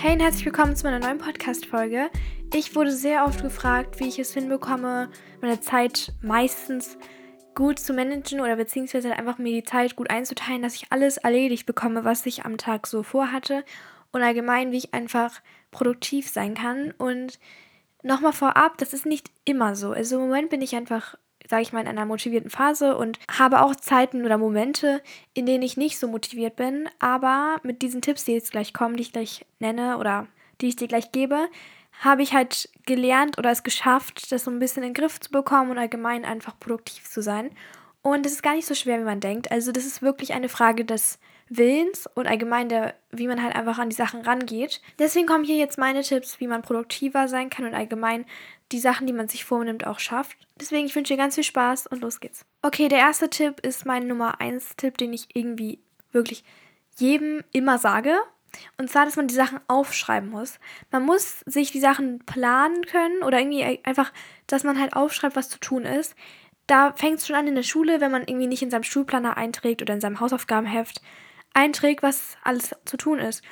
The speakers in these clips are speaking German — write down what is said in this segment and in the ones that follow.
Hey und herzlich willkommen zu meiner neuen Podcast-Folge. Ich wurde sehr oft gefragt, wie ich es hinbekomme, meine Zeit meistens gut zu managen oder beziehungsweise einfach mir die Zeit gut einzuteilen, dass ich alles erledigt bekomme, was ich am Tag so vorhatte und allgemein, wie ich einfach produktiv sein kann. Und nochmal vorab, das ist nicht immer so. Also im Moment bin ich einfach sage ich mal, in einer motivierten Phase und habe auch Zeiten oder Momente, in denen ich nicht so motiviert bin. Aber mit diesen Tipps, die jetzt gleich kommen, die ich gleich nenne oder die ich dir gleich gebe, habe ich halt gelernt oder es geschafft, das so ein bisschen in den Griff zu bekommen und allgemein einfach produktiv zu sein. Und es ist gar nicht so schwer, wie man denkt. Also das ist wirklich eine Frage des Willens und allgemein der, wie man halt einfach an die Sachen rangeht. Deswegen kommen hier jetzt meine Tipps, wie man produktiver sein kann und allgemein die Sachen, die man sich vornimmt, auch schafft. Deswegen, ich wünsche dir ganz viel Spaß und los geht's. Okay, der erste Tipp ist mein Nummer 1 Tipp, den ich irgendwie wirklich jedem immer sage. Und zwar, dass man die Sachen aufschreiben muss. Man muss sich die Sachen planen können oder irgendwie einfach, dass man halt aufschreibt, was zu tun ist. Da fängt es schon an in der Schule, wenn man irgendwie nicht in seinem Schulplaner einträgt oder in seinem Hausaufgabenheft einträgt, was alles zu tun ist.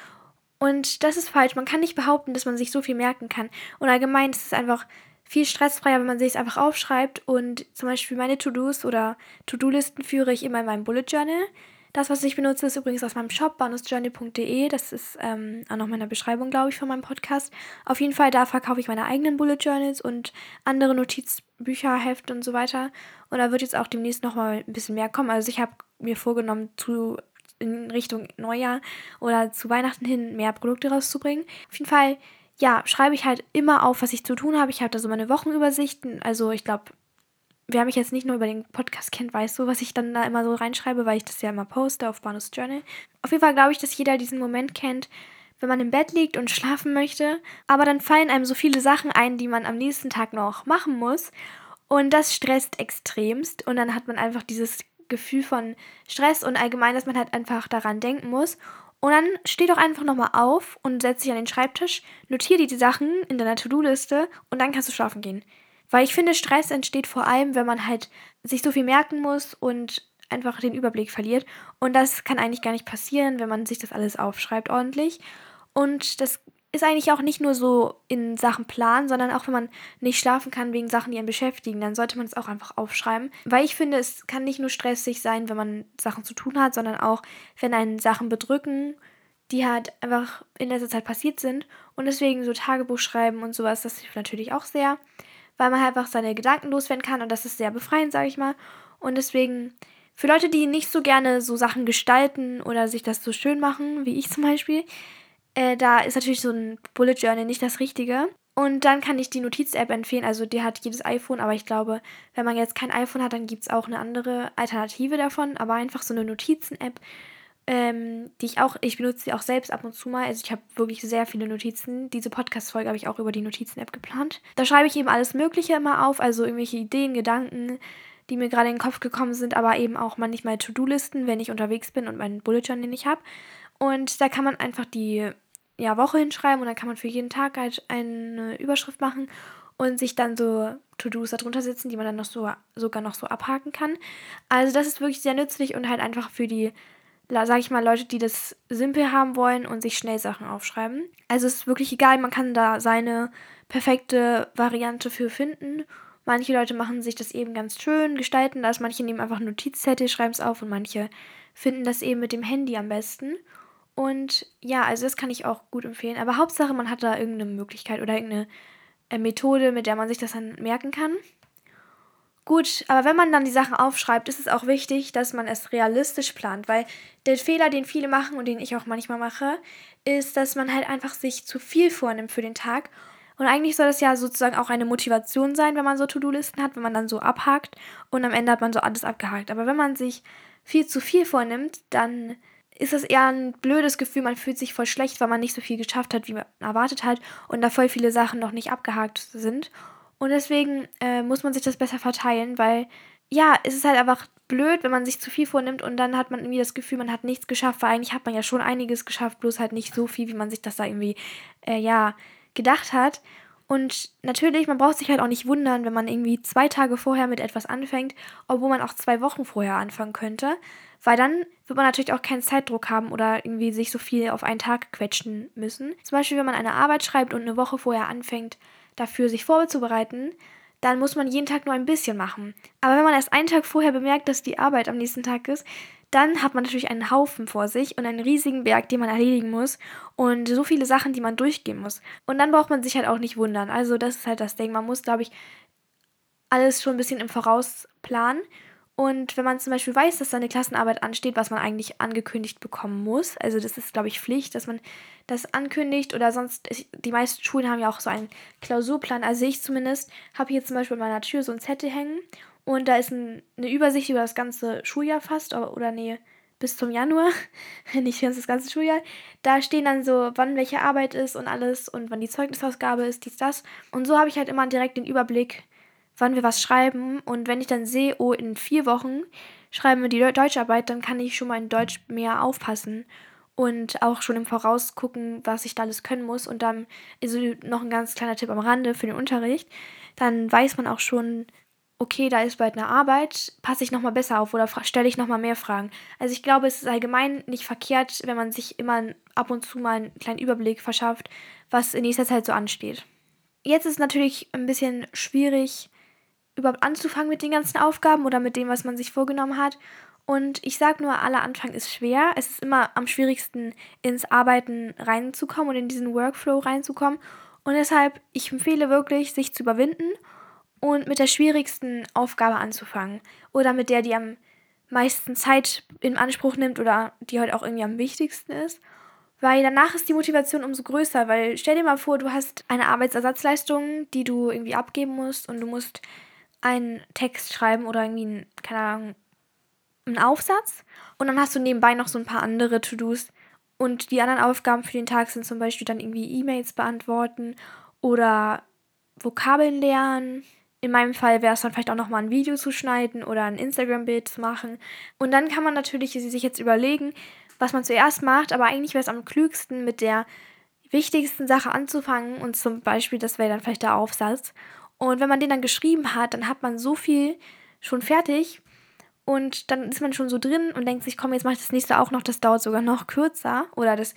Und das ist falsch. Man kann nicht behaupten, dass man sich so viel merken kann. Und allgemein ist es einfach viel stressfreier, wenn man sich es einfach aufschreibt. Und zum Beispiel meine To-Dos oder To-Do-Listen führe ich immer in meinem Bullet Journal. Das, was ich benutze, ist übrigens aus meinem Shop, bonusjourney.de. Das ist ähm, auch noch in der Beschreibung, glaube ich, von meinem Podcast. Auf jeden Fall, da verkaufe ich meine eigenen Bullet Journals und andere Notizbücher, Hefte und so weiter. Und da wird jetzt auch demnächst nochmal ein bisschen mehr kommen. Also ich habe mir vorgenommen, zu in Richtung Neujahr oder zu Weihnachten hin mehr Produkte rauszubringen. Auf jeden Fall, ja, schreibe ich halt immer auf, was ich zu tun habe. Ich habe da so meine Wochenübersichten. Also ich glaube, wer mich jetzt nicht nur über den Podcast kennt, weiß so, was ich dann da immer so reinschreibe, weil ich das ja immer poste auf Bonus Journal. Auf jeden Fall glaube ich, dass jeder diesen Moment kennt, wenn man im Bett liegt und schlafen möchte. Aber dann fallen einem so viele Sachen ein, die man am nächsten Tag noch machen muss. Und das stresst extremst. Und dann hat man einfach dieses Gefühl von Stress und allgemein, dass man halt einfach daran denken muss. Und dann steh doch einfach nochmal auf und setz dich an den Schreibtisch, notiere die Sachen in deiner To-Do-Liste und dann kannst du schlafen gehen. Weil ich finde, Stress entsteht vor allem, wenn man halt sich so viel merken muss und einfach den Überblick verliert. Und das kann eigentlich gar nicht passieren, wenn man sich das alles aufschreibt ordentlich. Und das ist eigentlich auch nicht nur so in Sachen Plan, sondern auch wenn man nicht schlafen kann wegen Sachen, die einen beschäftigen, dann sollte man es auch einfach aufschreiben. Weil ich finde, es kann nicht nur stressig sein, wenn man Sachen zu tun hat, sondern auch, wenn einen Sachen bedrücken, die halt einfach in letzter Zeit passiert sind. Und deswegen so Tagebuch schreiben und sowas, das hilft natürlich auch sehr, weil man halt einfach seine Gedanken loswerden kann und das ist sehr befreiend, sage ich mal. Und deswegen für Leute, die nicht so gerne so Sachen gestalten oder sich das so schön machen, wie ich zum Beispiel, äh, da ist natürlich so ein Bullet Journal nicht das Richtige. Und dann kann ich die Notiz-App empfehlen. Also die hat jedes iPhone, aber ich glaube, wenn man jetzt kein iPhone hat, dann gibt es auch eine andere Alternative davon. Aber einfach so eine Notizen-App, ähm, die ich auch, ich benutze sie auch selbst ab und zu mal. Also ich habe wirklich sehr viele Notizen. Diese Podcast-Folge habe ich auch über die Notizen-App geplant. Da schreibe ich eben alles Mögliche immer auf, also irgendwelche Ideen, Gedanken, die mir gerade in den Kopf gekommen sind, aber eben auch manchmal To-Do-Listen, wenn ich unterwegs bin und meinen Bullet Journal nicht habe. Und da kann man einfach die ja, Woche hinschreiben und dann kann man für jeden Tag halt eine Überschrift machen und sich dann so To-Dos darunter setzen, die man dann noch so sogar noch so abhaken kann. Also das ist wirklich sehr nützlich und halt einfach für die, sag ich mal, Leute, die das simpel haben wollen und sich schnell Sachen aufschreiben. Also es ist wirklich egal, man kann da seine perfekte Variante für finden. Manche Leute machen sich das eben ganz schön, gestalten das, manche nehmen einfach Notizzettel, schreiben es auf und manche finden das eben mit dem Handy am besten. Und ja, also das kann ich auch gut empfehlen. Aber Hauptsache, man hat da irgendeine Möglichkeit oder irgendeine äh, Methode, mit der man sich das dann merken kann. Gut, aber wenn man dann die Sachen aufschreibt, ist es auch wichtig, dass man es realistisch plant, weil der Fehler, den viele machen und den ich auch manchmal mache, ist, dass man halt einfach sich zu viel vornimmt für den Tag. Und eigentlich soll das ja sozusagen auch eine Motivation sein, wenn man so To-Do-Listen hat, wenn man dann so abhakt und am Ende hat man so alles abgehakt. Aber wenn man sich viel zu viel vornimmt, dann ist das eher ein blödes Gefühl. Man fühlt sich voll schlecht, weil man nicht so viel geschafft hat, wie man erwartet hat und da voll viele Sachen noch nicht abgehakt sind. Und deswegen äh, muss man sich das besser verteilen, weil ja, es ist halt einfach blöd, wenn man sich zu viel vornimmt und dann hat man irgendwie das Gefühl, man hat nichts geschafft, weil eigentlich hat man ja schon einiges geschafft, bloß halt nicht so viel, wie man sich das da irgendwie, äh, ja, gedacht hat. Und natürlich, man braucht sich halt auch nicht wundern, wenn man irgendwie zwei Tage vorher mit etwas anfängt, obwohl man auch zwei Wochen vorher anfangen könnte. weil dann wird man natürlich auch keinen Zeitdruck haben oder irgendwie sich so viel auf einen Tag quetschen müssen. Zum Beispiel, wenn man eine Arbeit schreibt und eine Woche vorher anfängt, dafür sich vorzubereiten, dann muss man jeden Tag nur ein bisschen machen. Aber wenn man erst einen Tag vorher bemerkt, dass die Arbeit am nächsten Tag ist, dann hat man natürlich einen Haufen vor sich und einen riesigen Berg, den man erledigen muss und so viele Sachen, die man durchgehen muss. Und dann braucht man sich halt auch nicht wundern. Also das ist halt das Ding. Man muss, glaube ich, alles schon ein bisschen im Voraus planen. Und wenn man zum Beispiel weiß, dass da eine Klassenarbeit ansteht, was man eigentlich angekündigt bekommen muss, also das ist, glaube ich, Pflicht, dass man das ankündigt oder sonst, die meisten Schulen haben ja auch so einen Klausurplan, also ich zumindest, habe hier zum Beispiel an meiner Tür so ein Zettel hängen und da ist ein, eine Übersicht über das ganze Schuljahr fast, oder nee, bis zum Januar, nicht ganz das ganze Schuljahr. Da stehen dann so, wann welche Arbeit ist und alles und wann die Zeugnisausgabe ist, dies, das. Und so habe ich halt immer direkt den Überblick, wann wir was schreiben. Und wenn ich dann sehe, oh, in vier Wochen schreiben wir die Deutscharbeit, dann kann ich schon mal in Deutsch mehr aufpassen und auch schon im Voraus gucken, was ich da alles können muss. Und dann ist also noch ein ganz kleiner Tipp am Rande für den Unterricht. Dann weiß man auch schon, okay, da ist bald eine Arbeit, passe ich nochmal besser auf oder stelle ich nochmal mehr Fragen. Also ich glaube, es ist allgemein nicht verkehrt, wenn man sich immer ab und zu mal einen kleinen Überblick verschafft, was in nächster Zeit so ansteht. Jetzt ist natürlich ein bisschen schwierig, überhaupt anzufangen mit den ganzen Aufgaben oder mit dem, was man sich vorgenommen hat. Und ich sage nur, aller Anfang ist schwer. Es ist immer am schwierigsten, ins Arbeiten reinzukommen und in diesen Workflow reinzukommen. Und deshalb, ich empfehle wirklich, sich zu überwinden und mit der schwierigsten Aufgabe anzufangen oder mit der, die am meisten Zeit in Anspruch nimmt oder die halt auch irgendwie am wichtigsten ist. Weil danach ist die Motivation umso größer, weil stell dir mal vor, du hast eine Arbeitsersatzleistung, die du irgendwie abgeben musst und du musst einen Text schreiben oder irgendwie einen, keine Ahnung, einen Aufsatz. Und dann hast du nebenbei noch so ein paar andere To-Dos. Und die anderen Aufgaben für den Tag sind zum Beispiel dann irgendwie E-Mails beantworten oder Vokabeln lernen, in meinem Fall wäre es dann vielleicht auch nochmal ein Video zu schneiden oder ein Instagram-Bild zu machen. Und dann kann man natürlich sich jetzt überlegen, was man zuerst macht, aber eigentlich wäre es am klügsten, mit der wichtigsten Sache anzufangen. Und zum Beispiel, das wäre dann vielleicht der Aufsatz. Und wenn man den dann geschrieben hat, dann hat man so viel schon fertig und dann ist man schon so drin und denkt sich, komm, jetzt mache ich das nächste auch noch, das dauert sogar noch kürzer oder das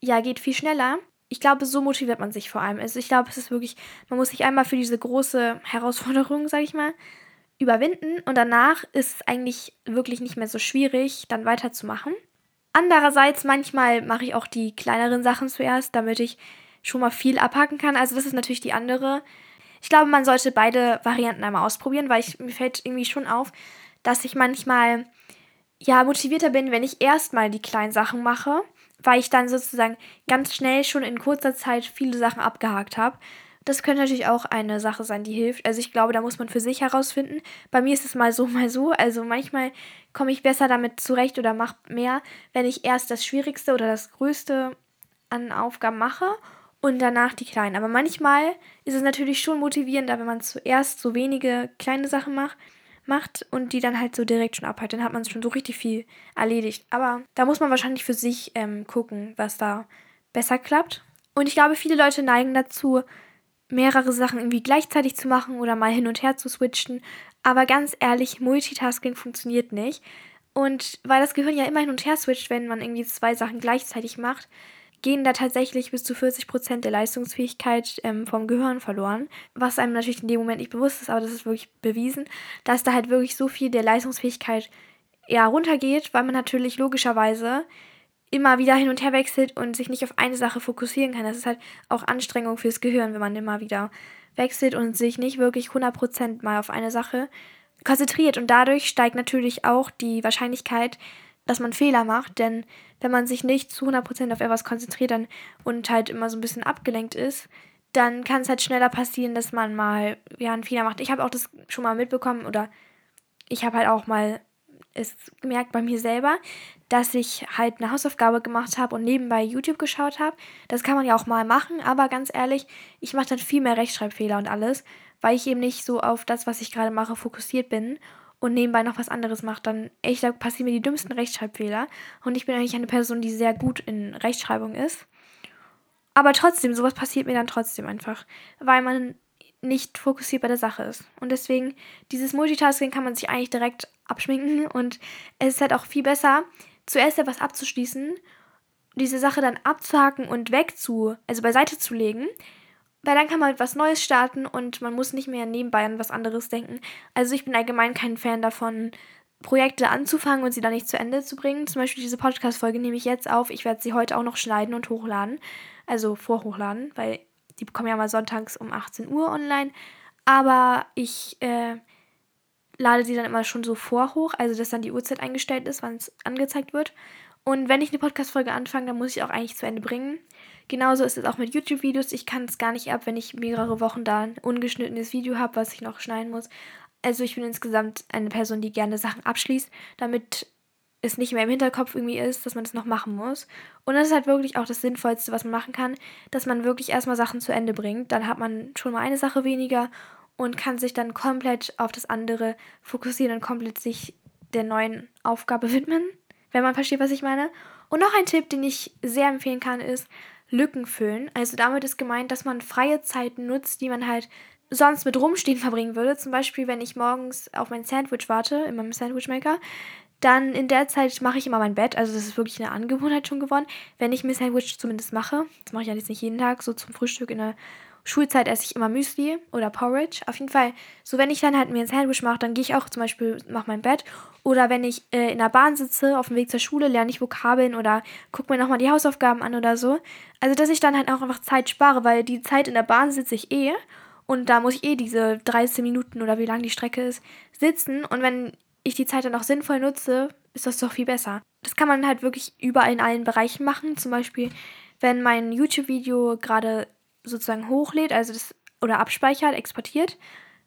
ja geht viel schneller ich glaube, so motiviert man sich vor allem. Also ich glaube, es ist wirklich, man muss sich einmal für diese große Herausforderung, sag ich mal, überwinden und danach ist es eigentlich wirklich nicht mehr so schwierig, dann weiterzumachen. Andererseits, manchmal mache ich auch die kleineren Sachen zuerst, damit ich schon mal viel abhaken kann. Also das ist natürlich die andere. Ich glaube, man sollte beide Varianten einmal ausprobieren, weil ich, mir fällt irgendwie schon auf, dass ich manchmal ja motivierter bin, wenn ich erstmal die kleinen Sachen mache weil ich dann sozusagen ganz schnell schon in kurzer Zeit viele Sachen abgehakt habe. Das könnte natürlich auch eine Sache sein, die hilft. Also ich glaube, da muss man für sich herausfinden. Bei mir ist es mal so, mal so. Also manchmal komme ich besser damit zurecht oder mache mehr, wenn ich erst das Schwierigste oder das Größte an Aufgaben mache und danach die kleinen. Aber manchmal ist es natürlich schon motivierender, wenn man zuerst so wenige kleine Sachen macht macht und die dann halt so direkt schon abhält, dann hat man schon so richtig viel erledigt. Aber da muss man wahrscheinlich für sich ähm, gucken, was da besser klappt. Und ich glaube, viele Leute neigen dazu, mehrere Sachen irgendwie gleichzeitig zu machen oder mal hin und her zu switchen. Aber ganz ehrlich, Multitasking funktioniert nicht. Und weil das Gehirn ja immer hin und her switcht, wenn man irgendwie zwei Sachen gleichzeitig macht, gehen da tatsächlich bis zu 40 Prozent der Leistungsfähigkeit ähm, vom Gehirn verloren. Was einem natürlich in dem Moment nicht bewusst ist, aber das ist wirklich bewiesen, dass da halt wirklich so viel der Leistungsfähigkeit ja, runtergeht, weil man natürlich logischerweise immer wieder hin und her wechselt und sich nicht auf eine Sache fokussieren kann. Das ist halt auch Anstrengung fürs Gehirn, wenn man immer wieder wechselt und sich nicht wirklich 100% mal auf eine Sache konzentriert. Und dadurch steigt natürlich auch die Wahrscheinlichkeit, dass man Fehler macht, denn wenn man sich nicht zu 100% auf etwas konzentriert dann, und halt immer so ein bisschen abgelenkt ist, dann kann es halt schneller passieren, dass man mal ja, einen Fehler macht. Ich habe auch das schon mal mitbekommen oder ich habe halt auch mal es gemerkt bei mir selber, dass ich halt eine Hausaufgabe gemacht habe und nebenbei YouTube geschaut habe. Das kann man ja auch mal machen, aber ganz ehrlich, ich mache dann viel mehr Rechtschreibfehler und alles, weil ich eben nicht so auf das, was ich gerade mache, fokussiert bin und nebenbei noch was anderes macht, dann echt, da passieren mir die dümmsten Rechtschreibfehler. Und ich bin eigentlich eine Person, die sehr gut in Rechtschreibung ist. Aber trotzdem, sowas passiert mir dann trotzdem einfach. Weil man nicht fokussiert bei der Sache ist. Und deswegen, dieses Multitasking kann man sich eigentlich direkt abschminken und es ist halt auch viel besser, zuerst etwas abzuschließen, diese Sache dann abzuhaken und wegzu, also beiseite zu legen, weil dann kann man was Neues starten und man muss nicht mehr nebenbei an was anderes denken. Also ich bin allgemein kein Fan davon, Projekte anzufangen und sie dann nicht zu Ende zu bringen. Zum Beispiel diese Podcast-Folge nehme ich jetzt auf. Ich werde sie heute auch noch schneiden und hochladen. Also vorhochladen, weil die bekommen ja mal sonntags um 18 Uhr online. Aber ich äh, lade sie dann immer schon so vor hoch, also dass dann die Uhrzeit eingestellt ist, wann es angezeigt wird. Und wenn ich eine Podcast-Folge anfange, dann muss ich auch eigentlich zu Ende bringen. Genauso ist es auch mit YouTube-Videos. Ich kann es gar nicht ab, wenn ich mehrere Wochen da ein ungeschnittenes Video habe, was ich noch schneiden muss. Also ich bin insgesamt eine Person, die gerne Sachen abschließt, damit es nicht mehr im Hinterkopf irgendwie ist, dass man das noch machen muss. Und das ist halt wirklich auch das Sinnvollste, was man machen kann, dass man wirklich erstmal Sachen zu Ende bringt. Dann hat man schon mal eine Sache weniger und kann sich dann komplett auf das andere fokussieren und komplett sich der neuen Aufgabe widmen, wenn man versteht, was ich meine. Und noch ein Tipp, den ich sehr empfehlen kann, ist Lücken füllen. Also damit ist gemeint, dass man freie Zeiten nutzt, die man halt sonst mit Rumstehen verbringen würde. Zum Beispiel, wenn ich morgens auf mein Sandwich warte, in meinem Sandwichmaker, dann in der Zeit mache ich immer mein Bett. Also das ist wirklich eine Angewohnheit schon geworden. Wenn ich mir Sandwich zumindest mache, das mache ich ja jetzt nicht jeden Tag, so zum Frühstück in der Schulzeit esse ich immer Müsli oder Porridge. Auf jeden Fall, so wenn ich dann halt mir ein Sandwich mache, dann gehe ich auch zum Beispiel, mache mein Bett. Oder wenn ich äh, in der Bahn sitze, auf dem Weg zur Schule, lerne ich Vokabeln oder gucke mir nochmal die Hausaufgaben an oder so. Also, dass ich dann halt auch einfach Zeit spare, weil die Zeit in der Bahn sitze ich eh. Und da muss ich eh diese 13 Minuten oder wie lang die Strecke ist, sitzen. Und wenn ich die Zeit dann auch sinnvoll nutze, ist das doch viel besser. Das kann man halt wirklich überall in allen Bereichen machen. Zum Beispiel, wenn mein YouTube-Video gerade sozusagen hochlädt, also das oder abspeichert, exportiert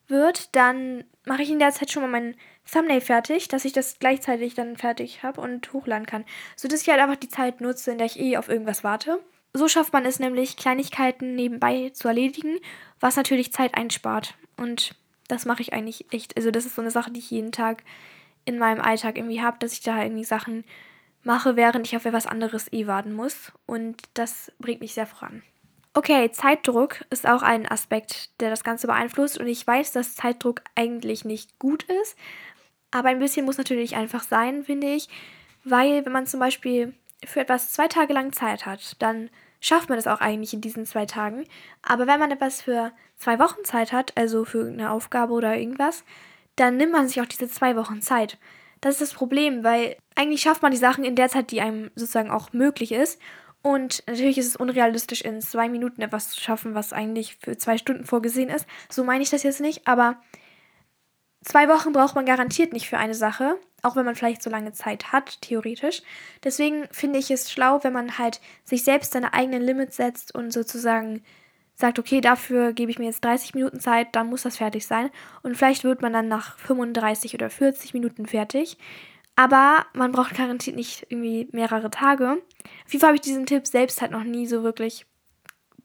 wird, dann mache ich in der Zeit schon mal mein Thumbnail fertig, dass ich das gleichzeitig dann fertig habe und hochladen kann. So dass ich halt einfach die Zeit nutze, in der ich eh auf irgendwas warte. So schafft man es nämlich, Kleinigkeiten nebenbei zu erledigen, was natürlich Zeit einspart. Und das mache ich eigentlich echt. Also das ist so eine Sache, die ich jeden Tag in meinem Alltag irgendwie habe, dass ich da irgendwie Sachen mache, während ich auf etwas anderes eh warten muss. Und das bringt mich sehr voran. Okay, Zeitdruck ist auch ein Aspekt, der das Ganze beeinflusst. Und ich weiß, dass Zeitdruck eigentlich nicht gut ist. Aber ein bisschen muss natürlich einfach sein, finde ich. Weil, wenn man zum Beispiel für etwas zwei Tage lang Zeit hat, dann schafft man das auch eigentlich in diesen zwei Tagen. Aber wenn man etwas für zwei Wochen Zeit hat, also für eine Aufgabe oder irgendwas, dann nimmt man sich auch diese zwei Wochen Zeit. Das ist das Problem, weil eigentlich schafft man die Sachen in der Zeit, die einem sozusagen auch möglich ist. Und natürlich ist es unrealistisch, in zwei Minuten etwas zu schaffen, was eigentlich für zwei Stunden vorgesehen ist. So meine ich das jetzt nicht, aber zwei Wochen braucht man garantiert nicht für eine Sache, auch wenn man vielleicht so lange Zeit hat, theoretisch. Deswegen finde ich es schlau, wenn man halt sich selbst seine eigenen Limits setzt und sozusagen sagt, okay, dafür gebe ich mir jetzt 30 Minuten Zeit, dann muss das fertig sein. Und vielleicht wird man dann nach 35 oder 40 Minuten fertig. Aber man braucht garantiert nicht irgendwie mehrere Tage. Auf jeden Fall habe ich diesen Tipp selbst halt noch nie so wirklich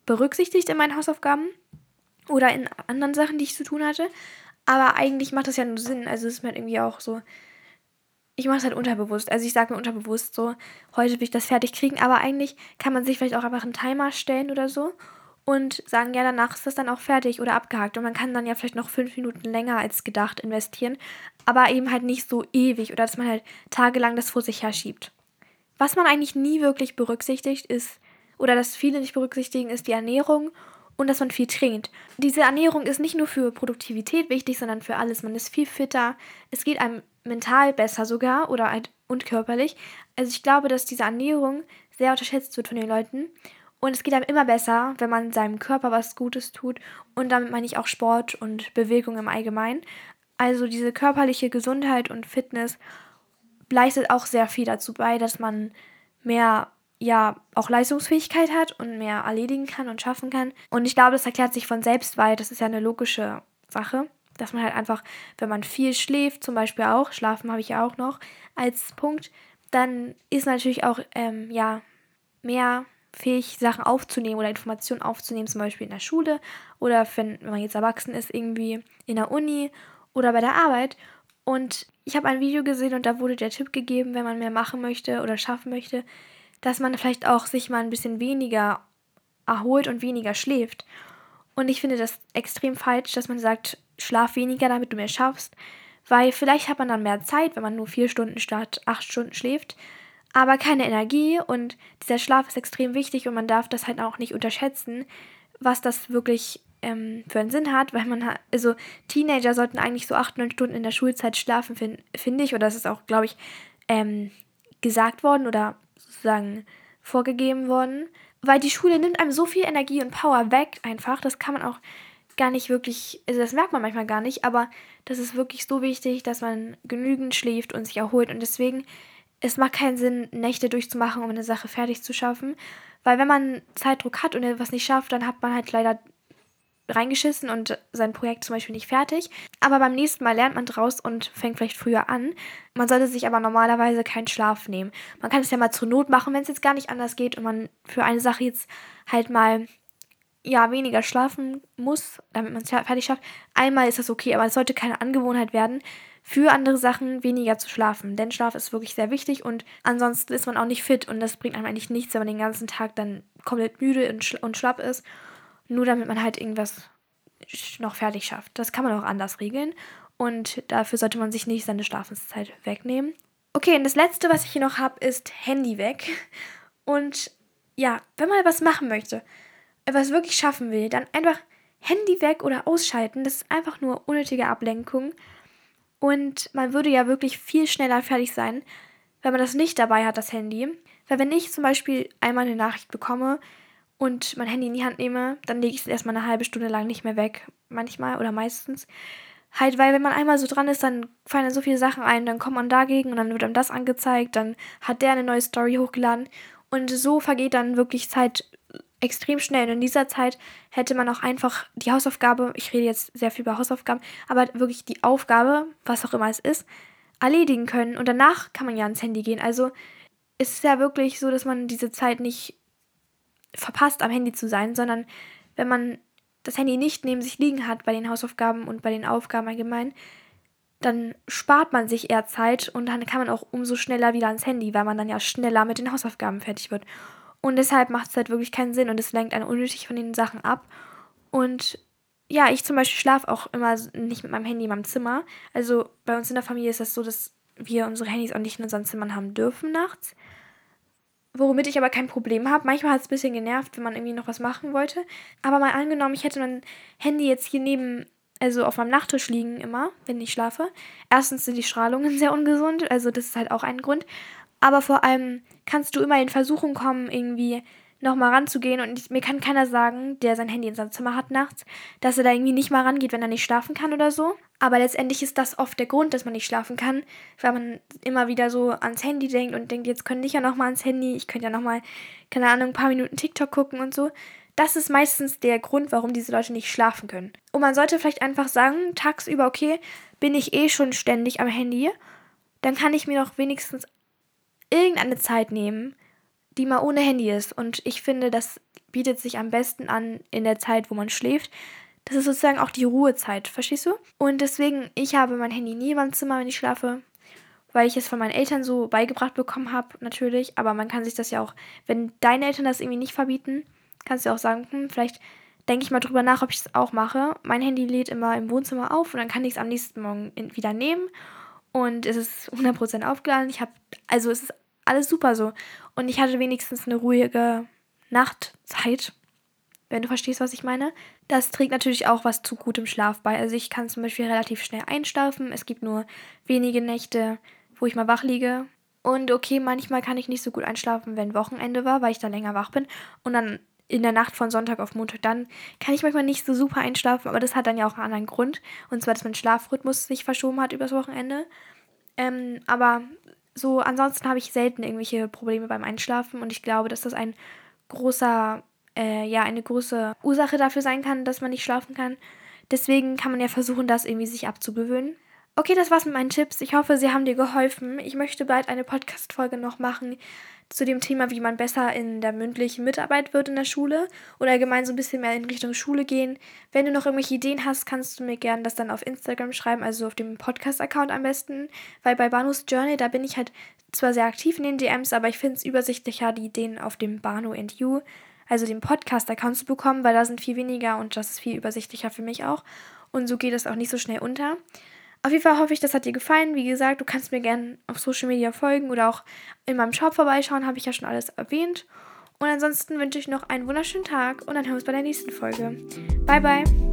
berücksichtigt in meinen Hausaufgaben oder in anderen Sachen, die ich zu tun hatte. Aber eigentlich macht das ja nur Sinn. Also es ist mir halt irgendwie auch so. Ich mache es halt unterbewusst. Also ich sage mir unterbewusst so, heute will ich das fertig kriegen. Aber eigentlich kann man sich vielleicht auch einfach einen Timer stellen oder so und sagen, ja, danach ist das dann auch fertig oder abgehakt. Und man kann dann ja vielleicht noch fünf Minuten länger als gedacht investieren, aber eben halt nicht so ewig oder dass man halt tagelang das vor sich her schiebt. Was man eigentlich nie wirklich berücksichtigt ist, oder dass viele nicht berücksichtigen, ist die Ernährung und dass man viel trinkt. Diese Ernährung ist nicht nur für Produktivität wichtig, sondern für alles. Man ist viel fitter, es geht einem mental besser sogar oder halt und körperlich. Also ich glaube, dass diese Ernährung sehr unterschätzt wird von den Leuten und es geht einem immer besser, wenn man seinem Körper was Gutes tut. Und damit meine ich auch Sport und Bewegung im Allgemeinen. Also diese körperliche Gesundheit und Fitness leistet auch sehr viel dazu bei, dass man mehr, ja, auch Leistungsfähigkeit hat und mehr erledigen kann und schaffen kann. Und ich glaube, das erklärt sich von selbst, weil das ist ja eine logische Sache, dass man halt einfach, wenn man viel schläft, zum Beispiel auch, schlafen habe ich ja auch noch als Punkt, dann ist natürlich auch, ähm, ja, mehr fähig, Sachen aufzunehmen oder Informationen aufzunehmen, zum Beispiel in der Schule oder wenn, wenn man jetzt erwachsen ist, irgendwie in der Uni oder bei der Arbeit. Und ich habe ein Video gesehen und da wurde der Tipp gegeben, wenn man mehr machen möchte oder schaffen möchte, dass man vielleicht auch sich mal ein bisschen weniger erholt und weniger schläft. Und ich finde das extrem falsch, dass man sagt, schlaf weniger, damit du mehr schaffst. Weil vielleicht hat man dann mehr Zeit, wenn man nur vier Stunden statt acht Stunden schläft, aber keine Energie. Und dieser Schlaf ist extrem wichtig und man darf das halt auch nicht unterschätzen, was das wirklich ähm, für einen Sinn hat, weil man hat, also Teenager sollten eigentlich so acht, neun Stunden in der Schulzeit schlafen, finde find ich. Oder das ist auch, glaube ich, ähm, gesagt worden oder sozusagen vorgegeben worden. Weil die Schule nimmt einem so viel Energie und Power weg einfach. Das kann man auch gar nicht wirklich, also das merkt man manchmal gar nicht, aber das ist wirklich so wichtig, dass man genügend schläft und sich erholt. Und deswegen, es macht keinen Sinn, Nächte durchzumachen, um eine Sache fertig zu schaffen. Weil wenn man Zeitdruck hat und etwas nicht schafft, dann hat man halt leider reingeschissen und sein Projekt zum Beispiel nicht fertig. Aber beim nächsten Mal lernt man draus und fängt vielleicht früher an. Man sollte sich aber normalerweise keinen Schlaf nehmen. Man kann es ja mal zur Not machen, wenn es jetzt gar nicht anders geht und man für eine Sache jetzt halt mal ja, weniger schlafen muss, damit man es fertig schafft. Einmal ist das okay, aber es sollte keine Angewohnheit werden, für andere Sachen weniger zu schlafen. Denn Schlaf ist wirklich sehr wichtig und ansonsten ist man auch nicht fit und das bringt einem eigentlich nichts, wenn man den ganzen Tag dann komplett müde und, schl und schlapp ist nur damit man halt irgendwas noch fertig schafft. Das kann man auch anders regeln und dafür sollte man sich nicht seine Schlafenszeit wegnehmen. Okay, und das letzte, was ich hier noch habe, ist Handy weg. Und ja, wenn man etwas machen möchte, etwas wirklich schaffen will, dann einfach Handy weg oder ausschalten. Das ist einfach nur unnötige Ablenkung. Und man würde ja wirklich viel schneller fertig sein, wenn man das nicht dabei hat, das Handy. Weil wenn ich zum Beispiel einmal eine Nachricht bekomme, und mein Handy in die Hand nehme, dann lege ich es erstmal eine halbe Stunde lang nicht mehr weg. Manchmal oder meistens. Halt, weil wenn man einmal so dran ist, dann fallen dann so viele Sachen ein, dann kommt man dagegen und dann wird einem das angezeigt, dann hat der eine neue Story hochgeladen und so vergeht dann wirklich Zeit extrem schnell. Und in dieser Zeit hätte man auch einfach die Hausaufgabe, ich rede jetzt sehr viel über Hausaufgaben, aber wirklich die Aufgabe, was auch immer es ist, erledigen können. Und danach kann man ja ans Handy gehen. Also ist es ja wirklich so, dass man diese Zeit nicht verpasst, am Handy zu sein, sondern wenn man das Handy nicht neben sich liegen hat bei den Hausaufgaben und bei den Aufgaben allgemein, dann spart man sich eher Zeit und dann kann man auch umso schneller wieder ans Handy, weil man dann ja schneller mit den Hausaufgaben fertig wird. Und deshalb macht es halt wirklich keinen Sinn und es lenkt einen unnötig von den Sachen ab. Und ja, ich zum Beispiel schlafe auch immer nicht mit meinem Handy in meinem Zimmer. Also bei uns in der Familie ist das so, dass wir unsere Handys auch nicht in unseren Zimmern haben dürfen nachts womit ich aber kein Problem habe. Manchmal hat es ein bisschen genervt, wenn man irgendwie noch was machen wollte. Aber mal angenommen, ich hätte mein Handy jetzt hier neben, also auf meinem Nachttisch liegen immer, wenn ich schlafe. Erstens sind die Strahlungen sehr ungesund, also das ist halt auch ein Grund. Aber vor allem kannst du immer in Versuchung kommen, irgendwie nochmal ranzugehen. Und ich, mir kann keiner sagen, der sein Handy in seinem Zimmer hat nachts, dass er da irgendwie nicht mal rangeht, wenn er nicht schlafen kann oder so. Aber letztendlich ist das oft der Grund, dass man nicht schlafen kann, weil man immer wieder so ans Handy denkt und denkt, jetzt könnte ich ja nochmal ans Handy, ich könnte ja nochmal, keine Ahnung, ein paar Minuten TikTok gucken und so. Das ist meistens der Grund, warum diese Leute nicht schlafen können. Und man sollte vielleicht einfach sagen, tagsüber, okay, bin ich eh schon ständig am Handy, dann kann ich mir doch wenigstens irgendeine Zeit nehmen, die mal ohne Handy ist. Und ich finde, das bietet sich am besten an in der Zeit, wo man schläft. Das ist sozusagen auch die Ruhezeit, verstehst du? Und deswegen, ich habe mein Handy nie beim Zimmer, wenn ich schlafe, weil ich es von meinen Eltern so beigebracht bekommen habe, natürlich. Aber man kann sich das ja auch, wenn deine Eltern das irgendwie nicht verbieten, kannst du auch sagen, hm, vielleicht denke ich mal drüber nach, ob ich es auch mache. Mein Handy lädt immer im Wohnzimmer auf und dann kann ich es am nächsten Morgen wieder nehmen. Und es ist 100% aufgeladen. Ich habe, also es ist alles super so. Und ich hatte wenigstens eine ruhige Nachtzeit, wenn du verstehst, was ich meine. Das trägt natürlich auch was zu gutem Schlaf bei. Also ich kann zum Beispiel relativ schnell einschlafen. Es gibt nur wenige Nächte, wo ich mal wach liege. Und okay, manchmal kann ich nicht so gut einschlafen, wenn Wochenende war, weil ich dann länger wach bin. Und dann in der Nacht von Sonntag auf Montag, dann kann ich manchmal nicht so super einschlafen, aber das hat dann ja auch einen anderen Grund. Und zwar, dass mein Schlafrhythmus sich verschoben hat übers Wochenende. Ähm, aber so, ansonsten habe ich selten irgendwelche Probleme beim Einschlafen und ich glaube, dass das ein großer, äh, ja, eine große Ursache dafür sein kann, dass man nicht schlafen kann. Deswegen kann man ja versuchen, das irgendwie sich abzugewöhnen. Okay, das war's mit meinen Tipps. Ich hoffe, sie haben dir geholfen. Ich möchte bald eine Podcast-Folge noch machen zu dem Thema, wie man besser in der mündlichen Mitarbeit wird in der Schule oder allgemein so ein bisschen mehr in Richtung Schule gehen. Wenn du noch irgendwelche Ideen hast, kannst du mir gerne das dann auf Instagram schreiben, also auf dem Podcast-Account am besten, weil bei Banus Journey, da bin ich halt zwar sehr aktiv in den DMs, aber ich finde es übersichtlicher, die Ideen auf dem Banu and You also den Podcast-Account zu bekommen, weil da sind viel weniger und das ist viel übersichtlicher für mich auch. Und so geht es auch nicht so schnell unter. Auf jeden Fall hoffe ich, das hat dir gefallen. Wie gesagt, du kannst mir gerne auf Social Media folgen oder auch in meinem Shop vorbeischauen, habe ich ja schon alles erwähnt. Und ansonsten wünsche ich noch einen wunderschönen Tag und dann hören wir uns bei der nächsten Folge. Bye, bye.